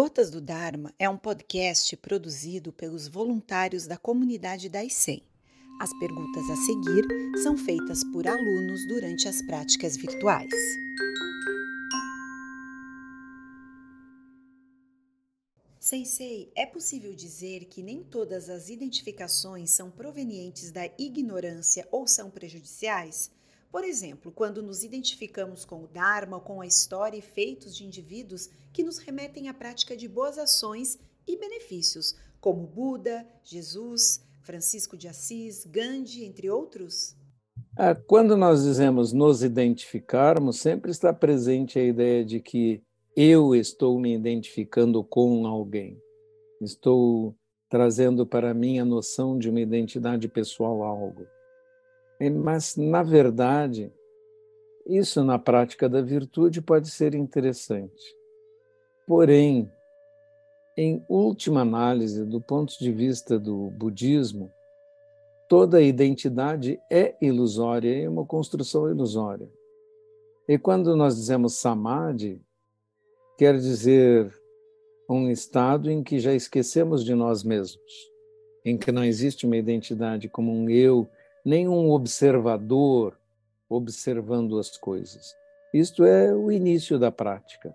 Gotas do Dharma é um podcast produzido pelos voluntários da comunidade da ICEM. As perguntas a seguir são feitas por alunos durante as práticas virtuais. Sensei, é possível dizer que nem todas as identificações são provenientes da ignorância ou são prejudiciais? Por exemplo, quando nos identificamos com o Dharma ou com a história e feitos de indivíduos que nos remetem à prática de boas ações e benefícios, como Buda, Jesus, Francisco de Assis, Gandhi, entre outros? Ah, quando nós dizemos nos identificarmos, sempre está presente a ideia de que eu estou me identificando com alguém. Estou trazendo para mim a noção de uma identidade pessoal algo. Mas, na verdade, isso na prática da virtude pode ser interessante. Porém, em última análise, do ponto de vista do budismo, toda identidade é ilusória, é uma construção ilusória. E quando nós dizemos samadhi, quer dizer um estado em que já esquecemos de nós mesmos, em que não existe uma identidade como um eu nenhum observador observando as coisas. Isto é o início da prática.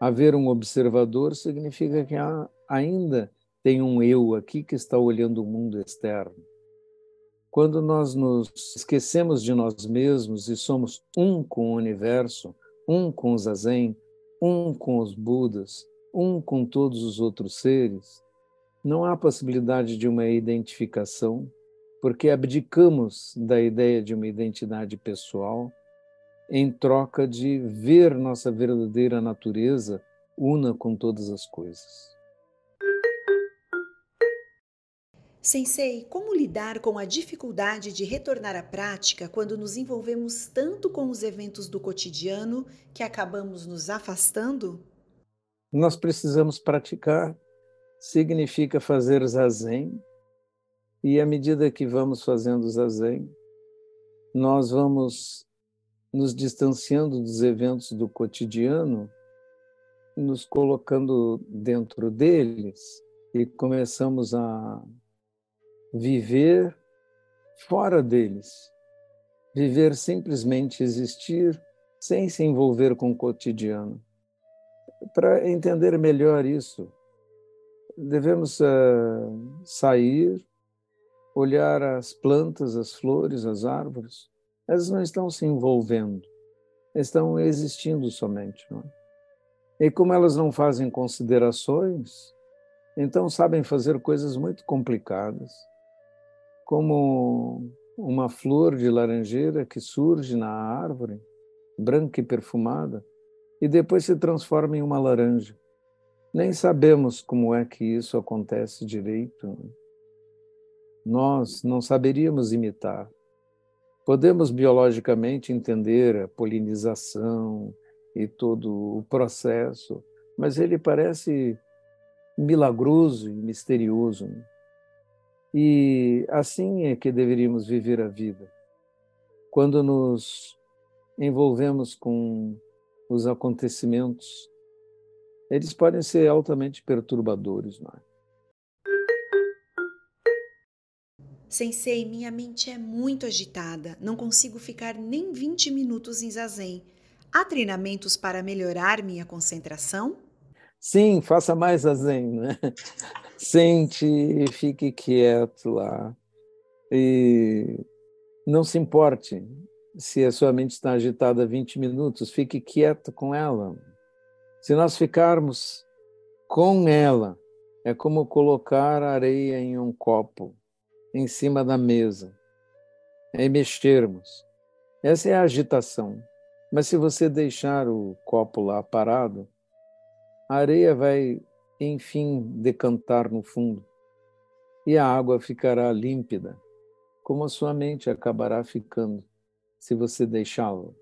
Haver um observador significa que há, ainda tem um eu aqui que está olhando o mundo externo. Quando nós nos esquecemos de nós mesmos e somos um com o universo, um com o zazen, um com os budas, um com todos os outros seres, não há possibilidade de uma identificação porque abdicamos da ideia de uma identidade pessoal em troca de ver nossa verdadeira natureza una com todas as coisas. Sensei, como lidar com a dificuldade de retornar à prática quando nos envolvemos tanto com os eventos do cotidiano que acabamos nos afastando? Nós precisamos praticar. Significa fazer zazen, e à medida que vamos fazendo zazen, nós vamos nos distanciando dos eventos do cotidiano, nos colocando dentro deles e começamos a viver fora deles. Viver simplesmente existir sem se envolver com o cotidiano. Para entender melhor isso, devemos uh, sair olhar as plantas, as flores, as árvores, elas não estão se envolvendo, estão existindo somente. É? E como elas não fazem considerações, então sabem fazer coisas muito complicadas, como uma flor de laranjeira que surge na árvore, branca e perfumada, e depois se transforma em uma laranja. Nem sabemos como é que isso acontece direito. Nós não saberíamos imitar. Podemos biologicamente entender a polinização e todo o processo, mas ele parece milagroso e misterioso. E assim é que deveríamos viver a vida. Quando nos envolvemos com os acontecimentos, eles podem ser altamente perturbadores, não é? Sensei, minha mente é muito agitada, não consigo ficar nem 20 minutos em zazen. Há treinamentos para melhorar minha concentração? Sim, faça mais zazen, né? Sente e fique quieto lá. E não se importe se a sua mente está agitada 20 minutos, fique quieto com ela. Se nós ficarmos com ela, é como colocar areia em um copo em cima da mesa, é mexermos. Essa é a agitação. Mas se você deixar o copo lá parado, a areia vai, enfim, decantar no fundo e a água ficará límpida, como a sua mente acabará ficando se você deixá-lo,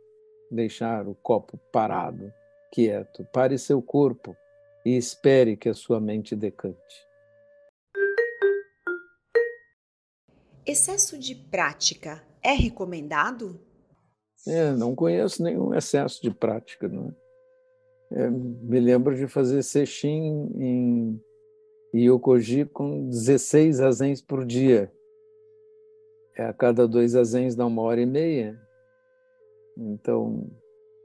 deixar o copo parado, quieto. Pare seu corpo e espere que a sua mente decante. Excesso de prática é recomendado? É, não conheço nenhum excesso de prática. Não é? É, me lembro de fazer sexim em Yokoji com 16 azens por dia. É, a cada dois azens dá uma hora e meia. Então,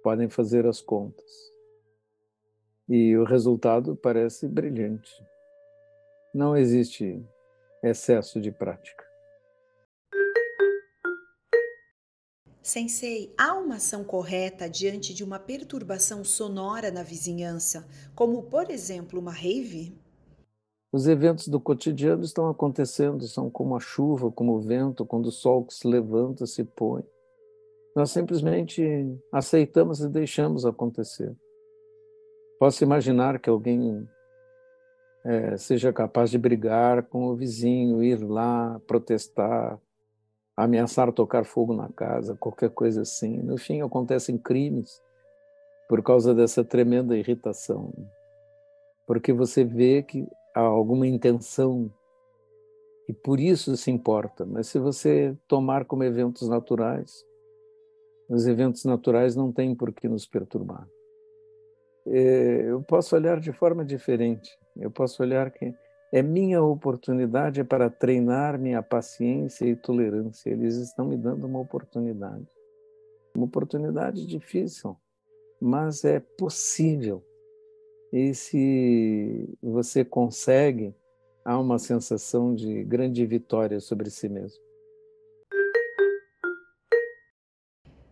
podem fazer as contas. E o resultado parece brilhante. Não existe excesso de prática. Sensei, há uma ação correta diante de uma perturbação sonora na vizinhança, como, por exemplo, uma rave? Os eventos do cotidiano estão acontecendo, são como a chuva, como o vento, quando o sol se levanta, se põe. Nós simplesmente aceitamos e deixamos acontecer. Posso imaginar que alguém é, seja capaz de brigar com o vizinho, ir lá protestar, ameaçar tocar fogo na casa, qualquer coisa assim. No fim, acontecem crimes por causa dessa tremenda irritação. Porque você vê que há alguma intenção e por isso se importa. Mas se você tomar como eventos naturais, os eventos naturais não têm por que nos perturbar. É, eu posso olhar de forma diferente. Eu posso olhar que é minha oportunidade para treinar minha paciência e tolerância. Eles estão me dando uma oportunidade. Uma oportunidade difícil, mas é possível. E se você consegue, há uma sensação de grande vitória sobre si mesmo.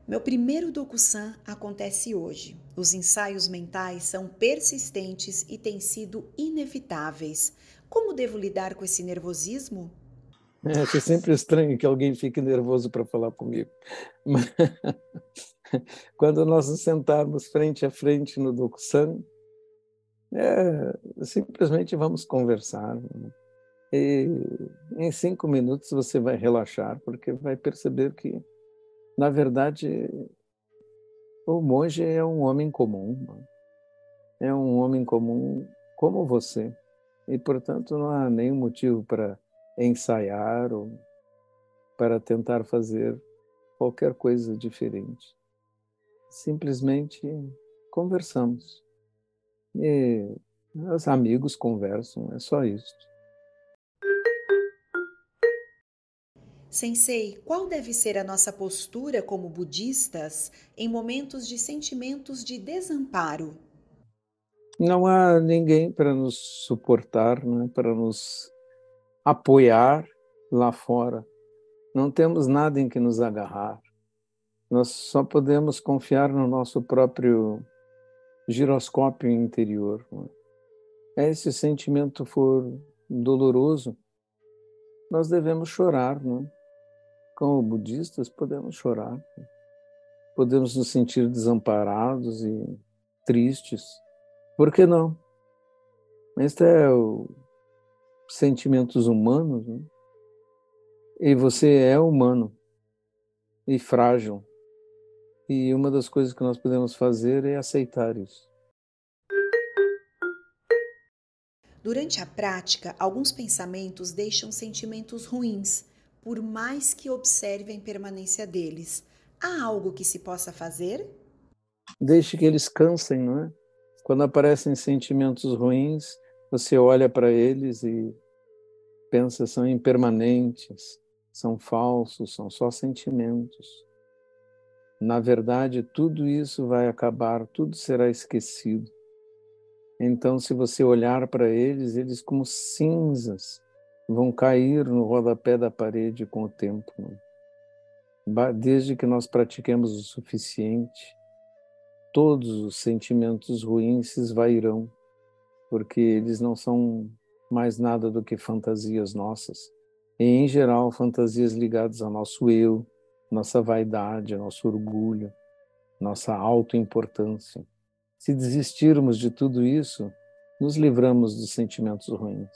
Meu primeiro Dokusan acontece hoje. Os ensaios mentais são persistentes e têm sido inevitáveis. Como devo lidar com esse nervosismo? É, é sempre estranho que alguém fique nervoso para falar comigo. Mas, quando nós nos sentarmos frente a frente no Dokusan, é, simplesmente vamos conversar. Né? E em cinco minutos você vai relaxar, porque vai perceber que, na verdade, o monge é um homem comum. Né? É um homem comum como você e, portanto, não há nenhum motivo para ensaiar ou para tentar fazer qualquer coisa diferente. Simplesmente conversamos. E os amigos conversam, é só isso. Sensei, qual deve ser a nossa postura como budistas em momentos de sentimentos de desamparo? Não há ninguém para nos suportar, né, para nos apoiar lá fora. Não temos nada em que nos agarrar. Nós só podemos confiar no nosso próprio giroscópio interior. Né? Esse sentimento for doloroso, nós devemos chorar. Né? Como budistas, podemos chorar. Podemos nos sentir desamparados e tristes por que não? Este é o sentimentos humanos, né? E você é humano e frágil. E uma das coisas que nós podemos fazer é aceitar isso. Durante a prática, alguns pensamentos deixam sentimentos ruins, por mais que observe a impermanência deles. Há algo que se possa fazer? Deixe que eles cansem, não é? Quando aparecem sentimentos ruins, você olha para eles e pensa são impermanentes, são falsos, são só sentimentos. Na verdade, tudo isso vai acabar, tudo será esquecido. Então, se você olhar para eles, eles como cinzas vão cair no rodapé da parede com o tempo. Desde que nós pratiquemos o suficiente, todos os sentimentos ruins se esvairão, porque eles não são mais nada do que fantasias nossas. E, em geral, fantasias ligadas ao nosso eu, nossa vaidade, nosso orgulho, nossa autoimportância. Se desistirmos de tudo isso, nos livramos dos sentimentos ruins.